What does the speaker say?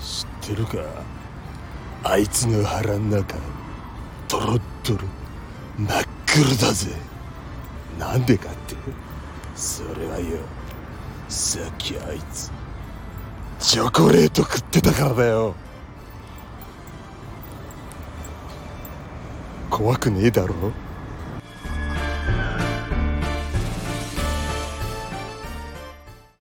知ってるか？あいつの腹ん中ドロッドロ真っ黒だぜ。なんでかって？それはよさっきあいつチョコレート食ってたからだよ。怖くねえだろ？